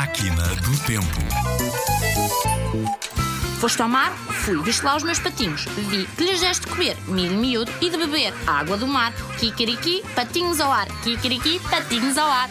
Máquina do Tempo. Foste ao mar? Fui. Viste lá os meus patinhos? Vi. Que lhes deste de comer? Milho miúdo e de beber? Água do mar. Kikiriki, patinhos ao ar. Kikiriki, patinhos ao ar.